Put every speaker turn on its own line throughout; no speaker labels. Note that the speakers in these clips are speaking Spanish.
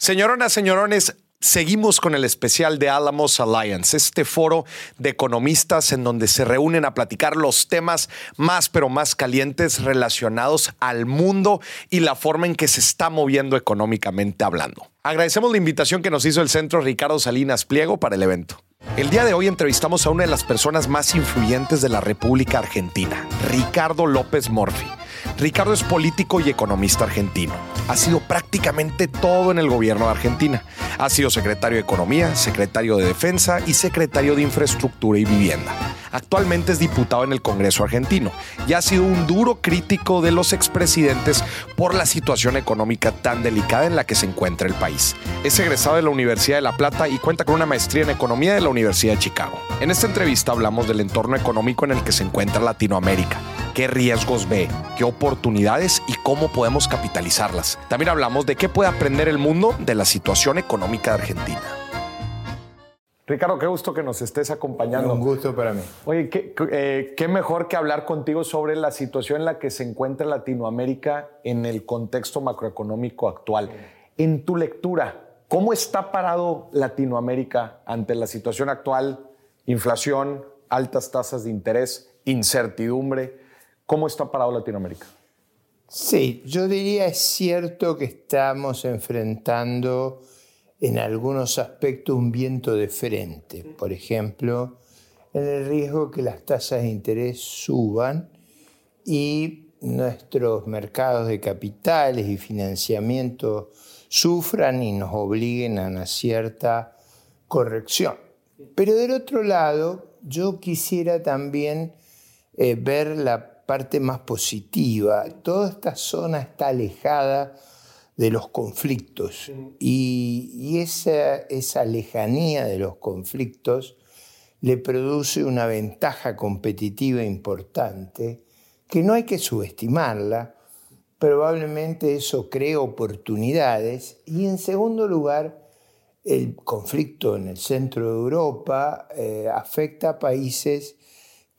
Señoronas, señorones, Seguimos con el especial de Alamos Alliance, este foro de economistas en donde se reúnen a platicar los temas más pero más calientes relacionados al mundo y la forma en que se está moviendo económicamente hablando. Agradecemos la invitación que nos hizo el Centro Ricardo Salinas Pliego para el evento. El día de hoy entrevistamos a una de las personas más influyentes de la República Argentina, Ricardo López Morfi. Ricardo es político y economista argentino. Ha sido prácticamente todo en el gobierno de Argentina. Ha sido secretario de Economía, secretario de Defensa y secretario de Infraestructura y Vivienda. Actualmente es diputado en el Congreso argentino y ha sido un duro crítico de los expresidentes por la situación económica tan delicada en la que se encuentra el país. Es egresado de la Universidad de La Plata y cuenta con una maestría en Economía de la Universidad de Chicago. En esta entrevista hablamos del entorno económico en el que se encuentra Latinoamérica qué riesgos ve, qué oportunidades y cómo podemos capitalizarlas. También hablamos de qué puede aprender el mundo de la situación económica de Argentina. Ricardo, qué gusto que nos estés acompañando.
Un gusto para mí.
Oye, qué, eh, qué, mejor que hablar contigo sobre la situación en la que se encuentra Latinoamérica en el contexto macroeconómico actual. En tu lectura, ¿cómo está parado Latinoamérica ante la situación actual? Inflación, altas tasas de interés, incertidumbre. ¿Cómo está parado Latinoamérica?
Sí, yo diría es cierto que estamos enfrentando en algunos aspectos un viento de frente. Por ejemplo, en el riesgo que las tasas de interés suban y nuestros mercados de capitales y financiamiento sufran y nos obliguen a una cierta corrección. Pero del otro lado, yo quisiera también eh, ver la parte más positiva. Toda esta zona está alejada de los conflictos y, esa, esa lejanía de los conflictos le produce una ventaja competitiva importante que no hay que subestimarla. Probablemente eso cree oportunidades y en segundo lugar, el conflicto en el centro de Europa eh, afecta a países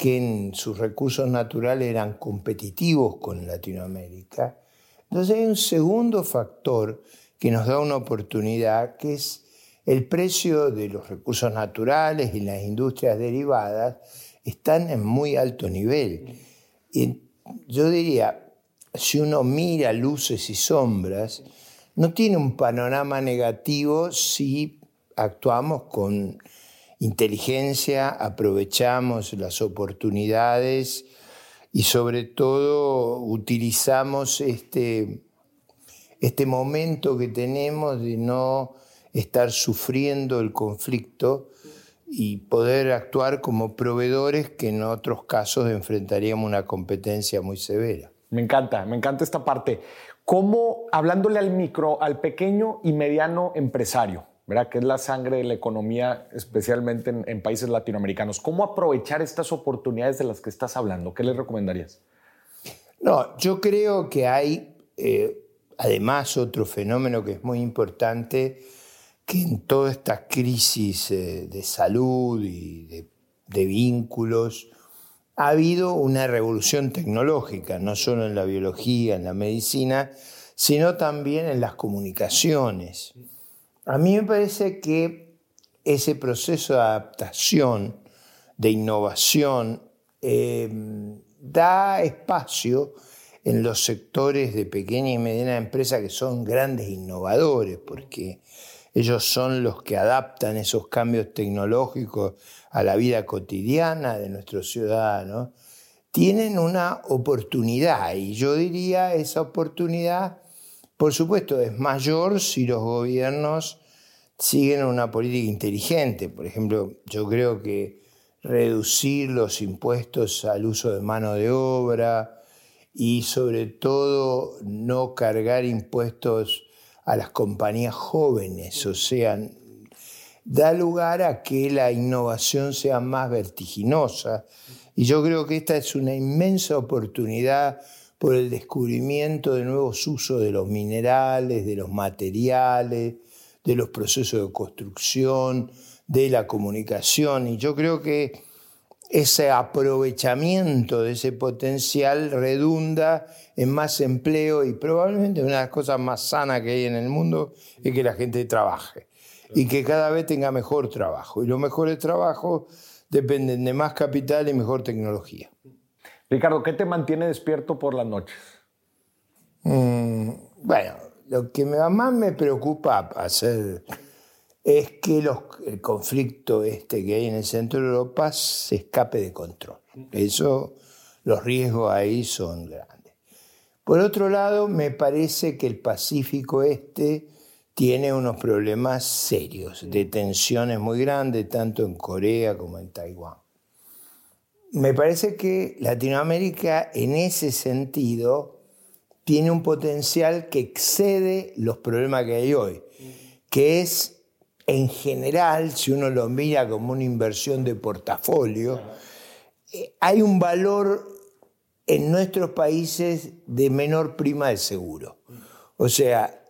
que en sus recursos naturales eran competitivos con Latinoamérica. Entonces hay un segundo factor que nos da una oportunidad, que es el precio de los recursos naturales y las industrias derivadas están en muy alto nivel. Y yo diría, si uno mira luces y sombras, no tiene un panorama negativo si actuamos con inteligencia, aprovechamos las oportunidades y sobre todo utilizamos este, este momento que tenemos de no estar sufriendo el conflicto y poder actuar como proveedores que en otros casos enfrentaríamos una competencia muy severa.
Me encanta, me encanta esta parte. ¿Cómo, hablándole al micro, al pequeño y mediano empresario, ¿verdad? que es la sangre de la economía, especialmente en, países latinoamericanos. ¿Cómo aprovechar estas oportunidades de las que estás hablando? ¿Qué les recomendarías?
No, yo creo que hay, eh, además, otro fenómeno que es muy importante, que en toda esta crisis eh, de salud y de, de vínculos, ha habido una revolución tecnológica, no solo en la biología, en la medicina, sino también en las comunicaciones. A mí me parece que ese proceso de adaptación, de innovación, em, da espacio en los sectores de pequeña y mediana empresa que son grandes innovadores, porque ellos son los que adaptan esos cambios tecnológicos a la vida cotidiana de nuestros ciudadanos, tienen una oportunidad y yo diría esa oportunidad por supuesto, es mayor si los gobiernos siguen una política inteligente. Por ejemplo, yo creo que reducir los impuestos al uso de mano de obra y sobre todo no cargar impuestos a las compañías jóvenes, o sea, da lugar a que la innovación sea más vertiginosa. Y yo creo que esta es una inmensa oportunidad por el descubrimiento de nuevos usos de los minerales, de los materiales, de los procesos de construcción, de la comunicación. Y yo creo que ese aprovechamiento de ese potencial redunda en más empleo y probablemente una de las cosas más sanas que hay en el mundo es que la gente trabaje y que cada vez tenga mejor trabajo. Y los mejores trabajos dependen de más capital y mejor tecnología.
Ricardo, ¿qué te mantiene despierto por las noches?
Mm, bueno, lo que más me preocupa es que el conflicto este que hay en el centro de Europa se escape de control. Eso, los riesgos ahí son grandes. Por otro lado, me parece que el Pacífico este tiene unos problemas serios, de tensiones muy grandes, tanto en Corea como en Taiwán. Me parece que Latinoamérica en ese sentido tiene un potencial que excede los problemas que hay hoy, que es en general, si uno lo mira como una inversión de portafolio, eh, hay un valor en nuestros países de menor prima de seguro. O sea,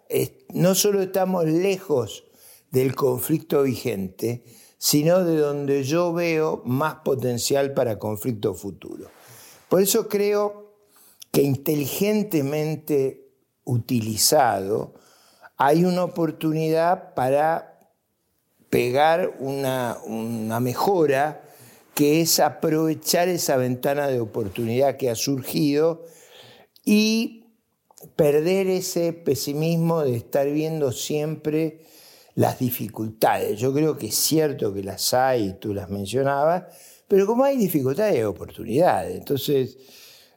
no solo estamos lejos del conflicto vigente, sino de donde yo veo más potencial para conflicto futuro. Por eso creo que inteligentemente utilizado hay una oportunidad para pegar una, mejora que es aprovechar esa ventana de oportunidad que ha surgido y perder ese pesimismo de estar viendo siempre las dificultades. Yo creo que es cierto que las hay, tú las mencionabas, pero como hay dificultades hay oportunidades. Entonces,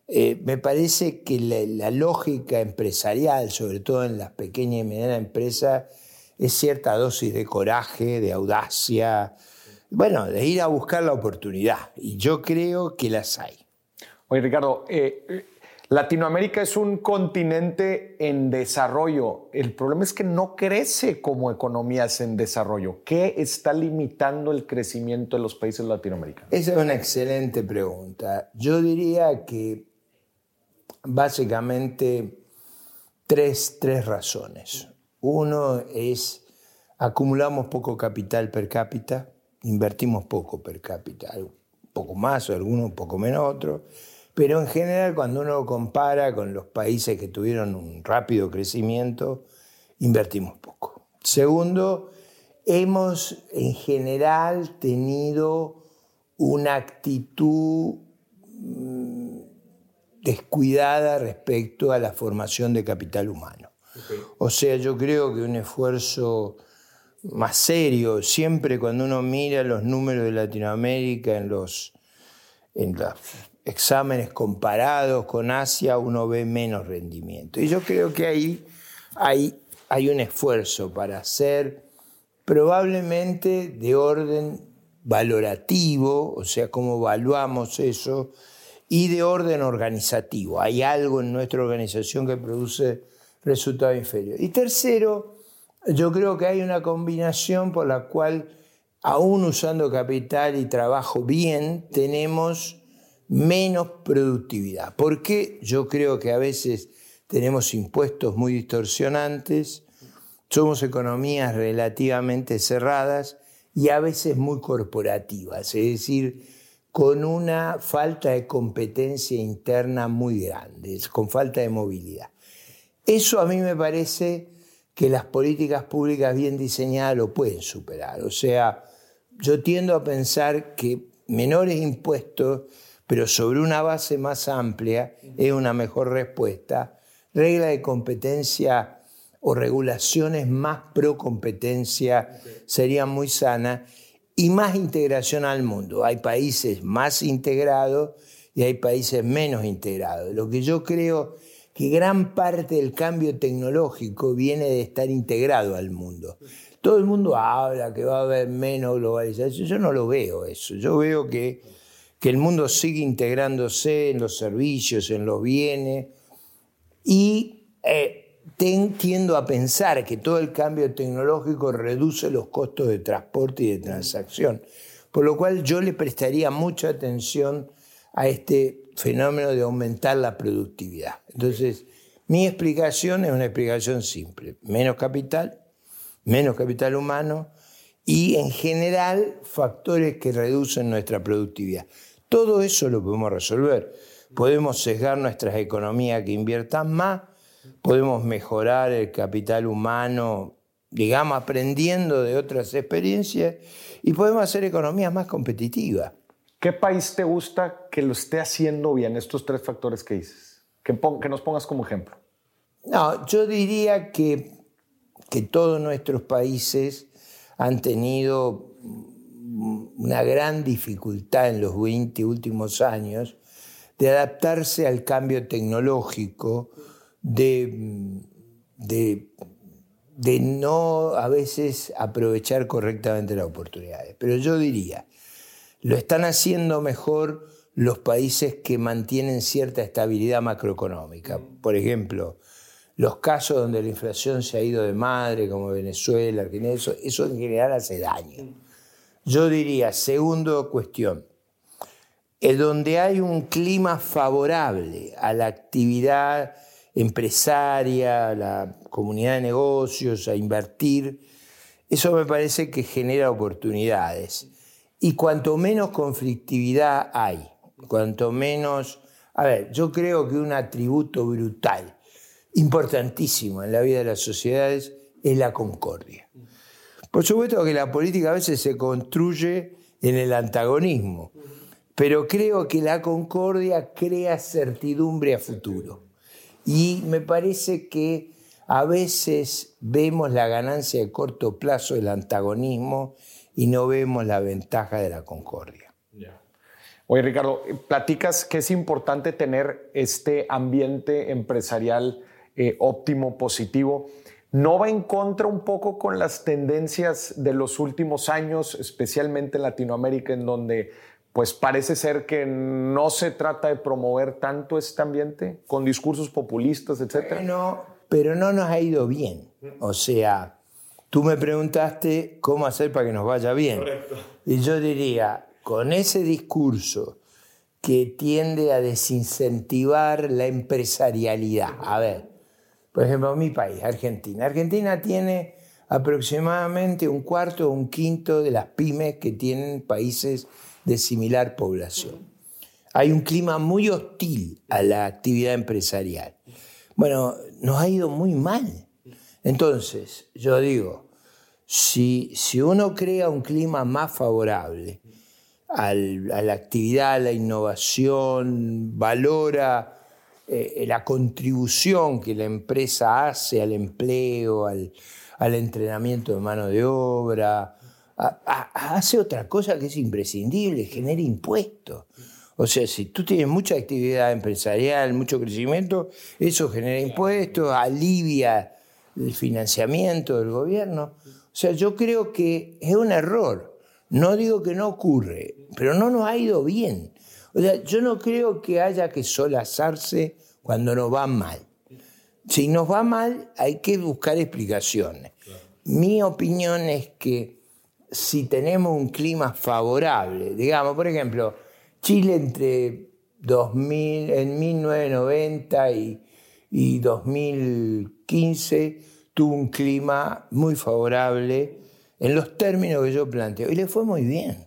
eh, me parece que la, lógica empresarial, sobre todo en las pequeñas y medianas empresas, es cierta dosis de coraje, de audacia, bueno, de ir a buscar la oportunidad. Y yo creo que las hay.
Oye, Ricardo, eh, Latinoamérica es un continente en desarrollo. El problema es que no crece como economías en desarrollo. ¿Qué está limitando el crecimiento de los países latinoamericanos?
Esa es una excelente pregunta. Yo diría que básicamente tres, tres razones. Uno es, acumulamos poco capital per cápita, invertimos poco per cápita, poco más, algunos un poco menos otros, pero en general cuando uno compara con los países que tuvieron un rápido crecimiento, invertimos poco. Segundo, hemos en general tenido una actitud mm, descuidada respecto a la formación de capital humano. O sea, yo creo que un esfuerzo más serio, siempre cuando uno mira los números de Latinoamérica en los, en los exámenes comparados con Asia, uno ve menos rendimiento. Y yo creo que ahí hay, hay un esfuerzo para hacer probablemente de orden valorativo, o sea, cómo evaluamos eso, y de orden organizativo. Hay algo en nuestra organización que produce resultado inferior. Y tercero, yo creo que hay una combinación por la cual, aún usando capital y trabajo bien, tenemos menos productividad. Porque yo creo que a veces tenemos impuestos muy distorsionantes, somos economías relativamente cerradas y a veces muy corporativas, es decir, con una falta de competencia interna muy grande, con falta de movilidad. Eso a mí me parece que las políticas públicas bien diseñadas lo pueden superar. O sea, yo tiendo a pensar que menores impuestos, pero sobre una base más amplia, es una mejor respuesta. Regla de competencia o regulaciones más pro competencia serían muy sanas y más integración al mundo. Hay países más integrados y hay países menos integrados. Lo que yo creo que gran parte del cambio tecnológico viene de estar integrado al mundo. Todo el mundo habla que va a haber menos globalización. Yo no lo veo eso. Yo veo que, que el mundo sigue integrándose en los servicios, en los bienes. Y eh, tiendo a pensar que todo el cambio tecnológico reduce los costos de transporte y de transacción. Por lo cual yo le prestaría mucha atención a este fenómeno de aumentar la productividad. Entonces, mi explicación es una explicación simple. Menos capital, menos capital humano y en general factores que reducen nuestra productividad. Todo eso lo podemos resolver. Podemos sesgar nuestras economías que inviertan más, podemos mejorar el capital humano, digamos, aprendiendo de otras experiencias y podemos hacer economías más competitivas.
¿Qué país te gusta que lo esté haciendo bien, estos tres factores que dices? Que, que nos pongas como ejemplo.
No, yo diría que, que todos nuestros países han tenido una gran dificultad en los 20 últimos años de adaptarse al cambio tecnológico, de, de, no a veces aprovechar correctamente las oportunidades. Pero yo diría, lo están haciendo mejor los países que mantienen cierta estabilidad macroeconómica. Por ejemplo, los casos donde la inflación se ha ido de madre, como Venezuela, Argentina, eso en general hace daño. Yo diría, segundo cuestión, es donde hay un clima favorable a la actividad empresaria, a la comunidad de negocios, a invertir, eso me parece que genera oportunidades. Y cuanto menos conflictividad hay, cuanto menos... A ver, yo creo que un atributo brutal importantísimo en la vida de las sociedades es la concordia. Por supuesto que la política a veces se construye en el antagonismo, pero creo que la concordia crea certidumbre a futuro. Y me parece que a veces vemos la ganancia de corto plazo del antagonismo y no vemos la ventaja de la concordia.
Oye, Ricardo, platicas que es importante tener este ambiente empresarial eh, óptimo, positivo. ¿No va en contra un poco con las tendencias de los últimos años, especialmente en Latinoamérica, en donde pues parece ser que no se trata de promover tanto este ambiente con discursos populistas, etcétera?
No, pero no nos ha ido bien. O sea, tú me preguntaste cómo hacer para que nos vaya bien. Y yo diría, con ese discurso que tiende a desincentivar la empresarialidad. A ver, por ejemplo, mi país, Argentina. Argentina tiene aproximadamente un cuarto o un quinto de las pymes que tienen países de similar población. Hay un clima muy hostil a la actividad empresarial. Bueno, nos ha ido muy mal. Entonces, yo digo, si, si uno crea un clima más favorable a la actividad, a la innovación, valora eh, la contribución que la empresa hace al empleo, al, entrenamiento de mano de obra, hace otra cosa que es imprescindible, genera impuestos. O sea, si tú tienes mucha actividad empresarial, mucho crecimiento, eso genera impuestos, alivia el financiamiento del gobierno. O sea, yo creo que es un error. No digo que no ocurre, pero no nos ha ido bien. O sea, yo no creo que haya que solazarse cuando nos va mal. Si nos va mal, hay que buscar explicaciones. Mi opinión es que si tenemos un clima favorable, digamos, por ejemplo, Chile entre 2000, en 1990 y, y 2015 tuvo un clima muy favorable en los términos que yo planteo y le fue muy bien.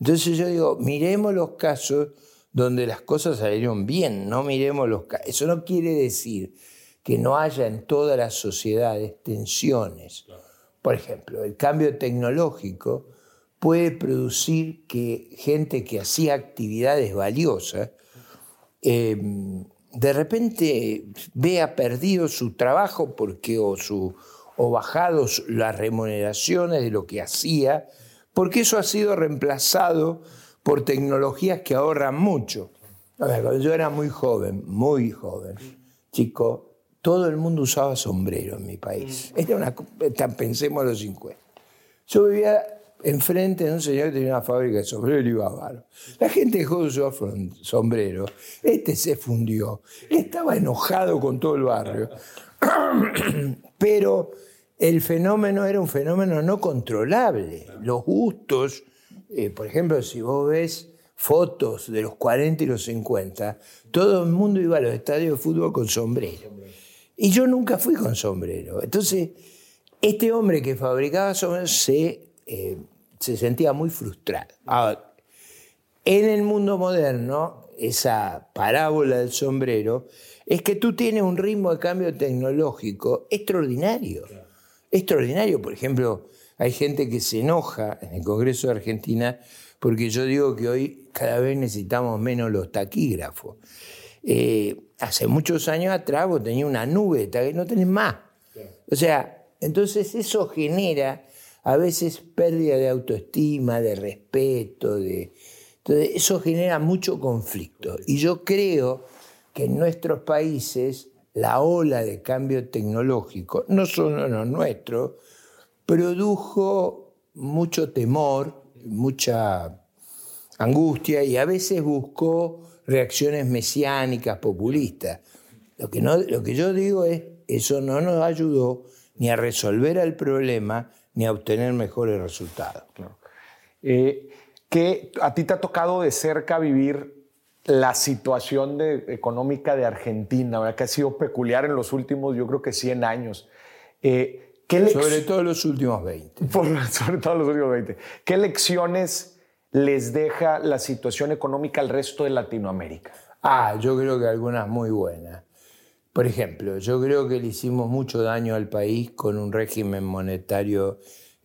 Entonces yo digo, miremos los casos donde las cosas salieron bien, no miremos los casos. Eso no quiere decir que no haya en todas las sociedades tensiones. Por ejemplo, el cambio tecnológico puede producir que gente que hacía actividades valiosas em, de repente vea perdido su trabajo porque o, su, o bajados las remuneraciones de lo que hacía porque eso ha sido reemplazado por tecnologías que ahorran mucho. cuando yo era muy joven, muy joven, chico, todo el mundo usaba sombrero en mi país. Era una, pensemos a los 50. Yo vivía enfrente de un señor que tenía una fábrica de sombreros y iba a La gente dejó de usar sombrero. Este se fundió. Estaba enojado con todo el barrio. Pero el fenómeno era un fenómeno no controlable. Los gustos, eh, por ejemplo, si vos ves fotos de los 40 y los 50, todo el mundo iba a los estadios de fútbol con sombrero. Y yo nunca fui con sombrero. Entonces, este hombre que fabricaba sombreros se, eh, se sentía muy frustrado. En el mundo moderno, esa parábola del sombrero, es que tú tienes un ritmo de cambio tecnológico extraordinario. Extraordinario. Por ejemplo, hay gente que se enoja en el Congreso de Argentina porque yo digo que hoy cada vez necesitamos menos los taquígrafos. Eh, hace muchos años atrás vos tenías una nube, no tenés más. O sea, entonces eso genera a veces pérdida de autoestima, de respeto, de... Entonces eso genera mucho conflicto. Y yo creo que en nuestros países la ola de cambio tecnológico, no solo los nuestros, produjo mucho temor, mucha angustia y a veces buscó reacciones mesiánicas, populistas. Lo que, no, lo que yo digo es, eso no nos ayudó ni a resolver el problema ni a obtener mejores resultados.
Eh, ¿qué, a ti te ha tocado de cerca vivir la situación de, económica de Argentina, ¿verdad? que ha sido peculiar en los últimos, yo creo que 100 años.
Eh, sobre todo los últimos 20.
sobre todo los últimos 20. ¿Qué lecciones les deja la situación económica al resto de Latinoamérica?
Ah, yo creo que algunas muy buenas. Por ejemplo, yo creo que le hicimos mucho daño al país con un régimen monetario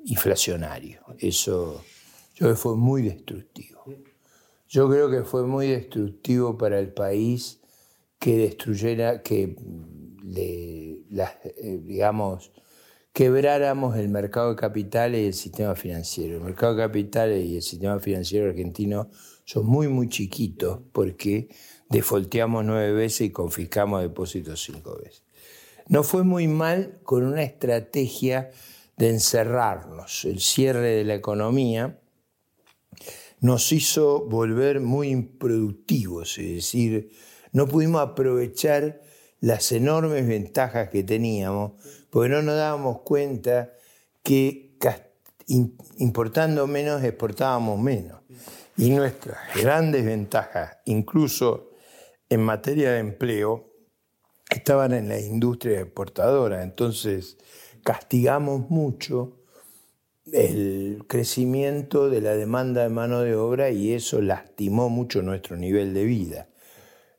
inflacionario. Eso yo creo que fue muy destructivo. Yo creo que fue muy destructivo para el país que destruyera, que le, eh, digamos, quebráramos el mercado de capitales y el sistema financiero. El mercado de capitales y el sistema financiero argentino son muy, muy chiquitos porque defolteamos nueve veces y confiscamos depósitos cinco veces. No fue muy mal con una estrategia de encerrarnos. El cierre de la economía nos hizo volver muy improductivos, es decir, no pudimos aprovechar las enormes ventajas que teníamos, porque no nos dábamos cuenta que importando menos exportábamos menos. Y nuestras grandes ventajas, incluso en materia de empleo, estaban en la industria exportadora. Entonces castigamos mucho el crecimiento de la demanda de mano de obra y eso lastimó mucho nuestro nivel de vida.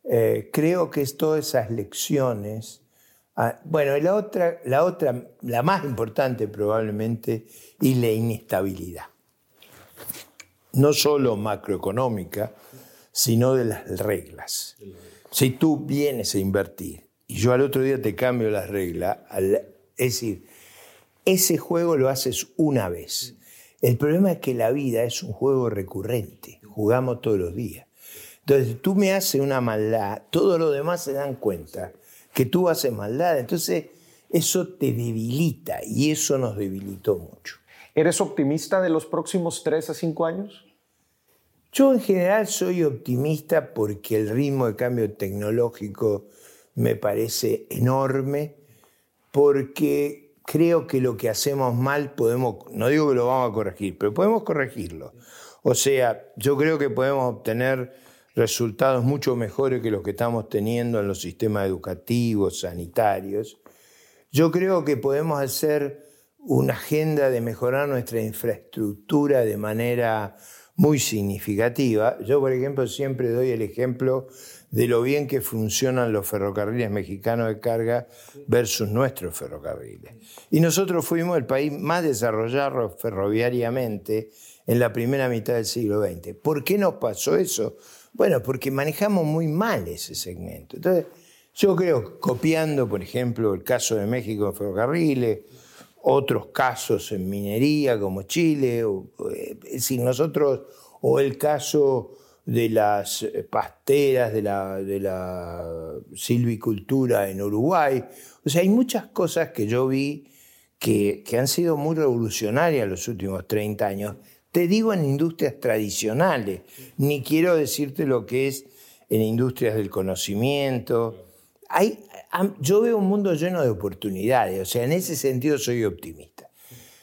Eh, creo que es todas esas lecciones. Ah, bueno, la otra, la otra, la más importante probablemente, y la inestabilidad. No solo macroeconómica, sino de las reglas. Si tú vienes a invertir y yo al otro día te cambio las reglas, es decir, ese juego lo haces una vez. El problema es que la vida es un juego recurrente, jugamos todos los días. Entonces, tú me haces una maldad, todos los demás se dan cuenta que tú haces maldad. Entonces, eso te debilita y eso nos debilitó mucho.
¿Eres optimista de los próximos tres a cinco años?
Yo en general soy optimista porque el ritmo de cambio tecnológico me parece enorme, porque creo que lo que hacemos mal podemos, no digo que lo vamos a corregir, pero podemos corregirlo. O sea, yo creo que podemos obtener resultados mucho mejores que los que estamos teniendo en los sistemas educativos, sanitarios. Yo creo que podemos hacer una agenda de mejorar nuestra infraestructura de manera muy significativa. Yo, por ejemplo, siempre doy el ejemplo de lo bien que funcionan los ferrocarriles mexicanos de carga versus nuestros ferrocarriles. Y nosotros fuimos el país más desarrollado ferroviariamente en la primera mitad del siglo XX. ¿Por qué nos pasó eso? Bueno, porque manejamos muy mal ese segmento. Entonces, yo creo, copiando, por ejemplo, el caso de México en ferrocarriles, otros casos en minería como Chile, o, eh, es decir, nosotros, o el caso de las pasteras, de la, de la silvicultura en Uruguay. O sea, hay muchas cosas que yo vi que, que han sido muy revolucionarias en los últimos 30 años te digo en industrias tradicionales, ni quiero decirte lo que es en industrias del conocimiento. Hay, yo veo un mundo lleno de oportunidades, o sea, en ese sentido soy optimista.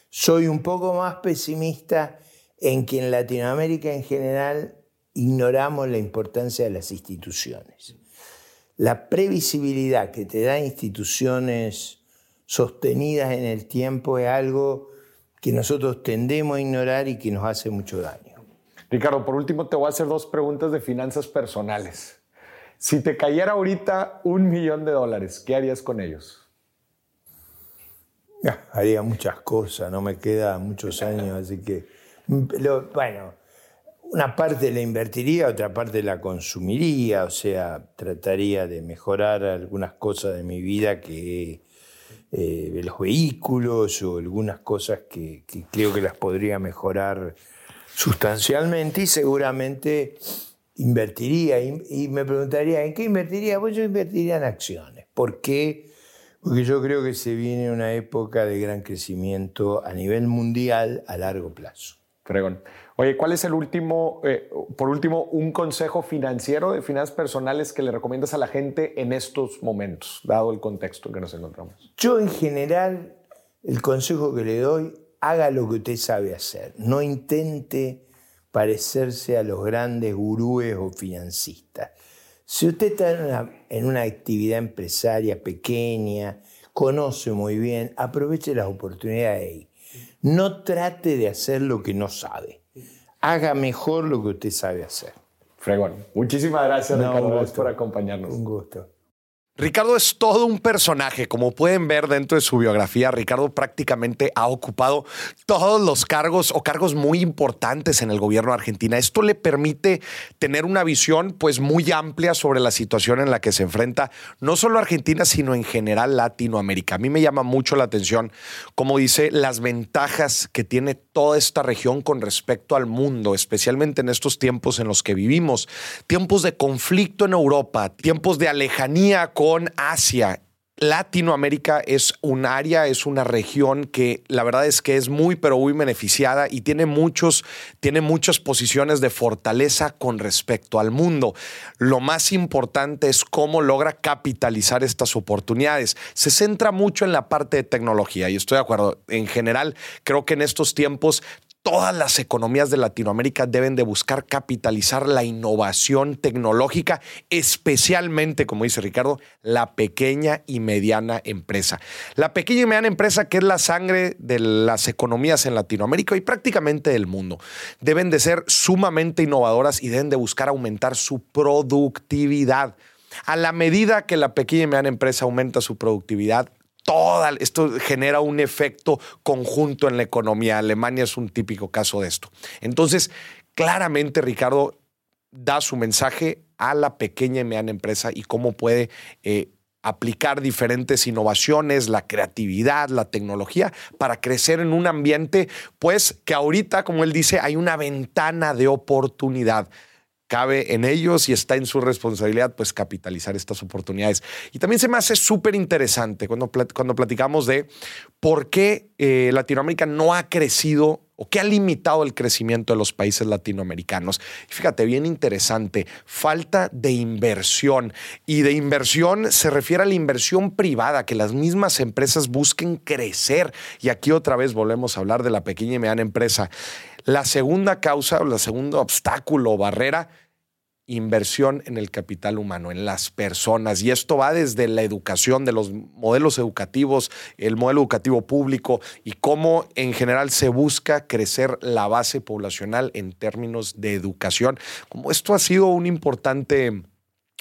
Soy un poco más pesimista en que en Latinoamérica en general ignoramos la importancia de las instituciones. La previsibilidad que te da instituciones sostenidas en el tiempo es algo que nosotros tendemos a ignorar y que nos hace mucho daño.
Ricardo, por último te voy a hacer dos preguntas de finanzas personales. Si te cayera ahorita un millón de dólares, ¿qué harías con ellos?
haría muchas cosas, no me queda muchos años, así que, bueno, una parte la invertiría, otra parte la consumiría, o sea, trataría de mejorar algunas cosas de mi vida que eh, los vehículos o algunas cosas que, creo que las podría mejorar sustancialmente y seguramente invertiría. Y, me preguntaría, ¿en qué invertiría? Pues yo invertiría en acciones. ¿Por qué? Porque yo creo que se viene una época de gran crecimiento a nivel mundial a largo plazo.
Fregón. Oye, ¿cuál es el último, eh, por último, un consejo financiero de finanzas personales que le recomiendas a la gente en estos momentos, dado el contexto en que nos encontramos?
Yo en general, el consejo que le doy haga lo que usted sabe hacer. No intente parecerse a los grandes gurúes o financistas. Si usted está en una, actividad empresaria pequeña, conoce muy bien, aproveche las oportunidades ahí. No trate de hacer lo que no sabe. Haga mejor lo que usted sabe hacer.
Fregón. Muchísimas gracias, Ricardo, por acompañarnos.
Un gusto.
Ricardo es todo un personaje. Como pueden ver dentro de su biografía, Ricardo prácticamente ha ocupado todos los cargos o cargos muy importantes en el gobierno de Argentina. Esto le permite tener una visión pues muy amplia sobre la situación en la que se enfrenta no solo Argentina, sino en general Latinoamérica. A mí me llama mucho la atención, como dice, las ventajas que tiene toda esta región con respecto al mundo, especialmente en estos tiempos en los que vivimos. Tiempos de conflicto en Europa, tiempos de alejanía con Asia. Latinoamérica es un área, es una región que la verdad es que es muy, pero muy beneficiada y tiene, muchos, tiene muchas posiciones de fortaleza con respecto al mundo. Lo más importante es cómo logra capitalizar estas oportunidades. Se centra mucho en la parte de tecnología y estoy de acuerdo. En general, creo que en estos tiempos todas las economías de Latinoamérica deben de buscar capitalizar la innovación tecnológica, especialmente, como dice Ricardo, la pequeña y mediana empresa. La pequeña y mediana empresa que es la sangre de las economías en Latinoamérica y prácticamente del mundo. Deben de ser sumamente innovadoras y deben de buscar aumentar su productividad. A la medida que la pequeña y mediana empresa aumenta su productividad, toda, esto genera un efecto conjunto en la economía. Alemania es un típico caso de esto. Entonces, claramente Ricardo da su mensaje a la pequeña y mediana empresa y cómo puede eh, aplicar diferentes innovaciones, la creatividad, la tecnología para crecer en un ambiente, pues que ahorita, como él dice, hay una ventana de oportunidad cabe en ellos y está en su responsabilidad pues capitalizar estas oportunidades. Y también se me hace súper interesante cuando, cuando platicamos de por qué eh, Latinoamérica no ha crecido o qué ha limitado el crecimiento de los países latinoamericanos. fíjate, bien interesante, falta de inversión. Y de inversión se refiere a la inversión privada, que las mismas empresas busquen crecer. Y aquí otra vez volvemos a hablar de la pequeña y mediana empresa. La segunda causa o la segundo obstáculo o barrera inversión en el capital humano, en las personas. Y esto va desde la educación, de los modelos educativos, el modelo educativo público y cómo en general se busca crecer la base poblacional en términos de educación. Como esto ha sido un importante,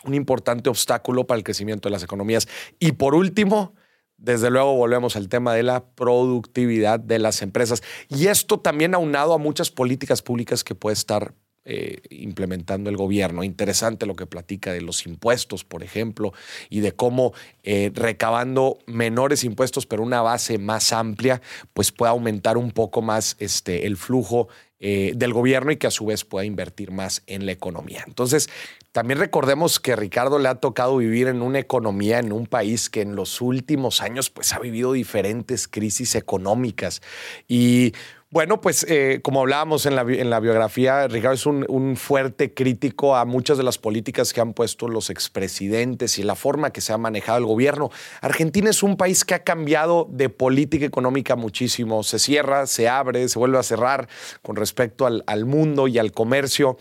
un importante obstáculo para el crecimiento de las economías. Y por último, desde luego volvemos al tema de la productividad de las empresas. Y esto también aunado a muchas políticas públicas que puede estar eh, implementando el gobierno. Interesante lo que platica de los impuestos, por ejemplo, y de cómo eh, recabando menores impuestos, pero una base más amplia, pues puede aumentar un poco más este, el flujo eh, del gobierno y que a su vez pueda invertir más en la economía. Entonces, también recordemos que Ricardo le ha tocado vivir en una economía, en un país que en los últimos años pues ha vivido diferentes crisis económicas y bueno, pues eh, como hablábamos en la, biografía, Ricardo es un, fuerte crítico a muchas de las políticas que han puesto los expresidentes y la forma que se ha manejado el gobierno. Argentina es un país que ha cambiado de política económica muchísimo. Se cierra, se abre, se vuelve a cerrar con respecto al, mundo y al comercio.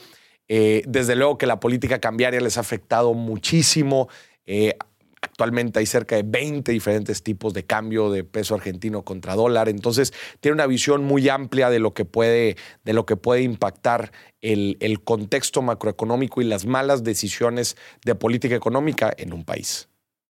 Eh, desde luego que la política cambiaria les ha afectado muchísimo. Eh, Actualmente hay cerca de 20 diferentes tipos de cambio de peso argentino contra dólar. Entonces, tiene una visión muy amplia de lo que puede, de lo que puede impactar el, el contexto macroeconómico y las malas decisiones de política económica en un país.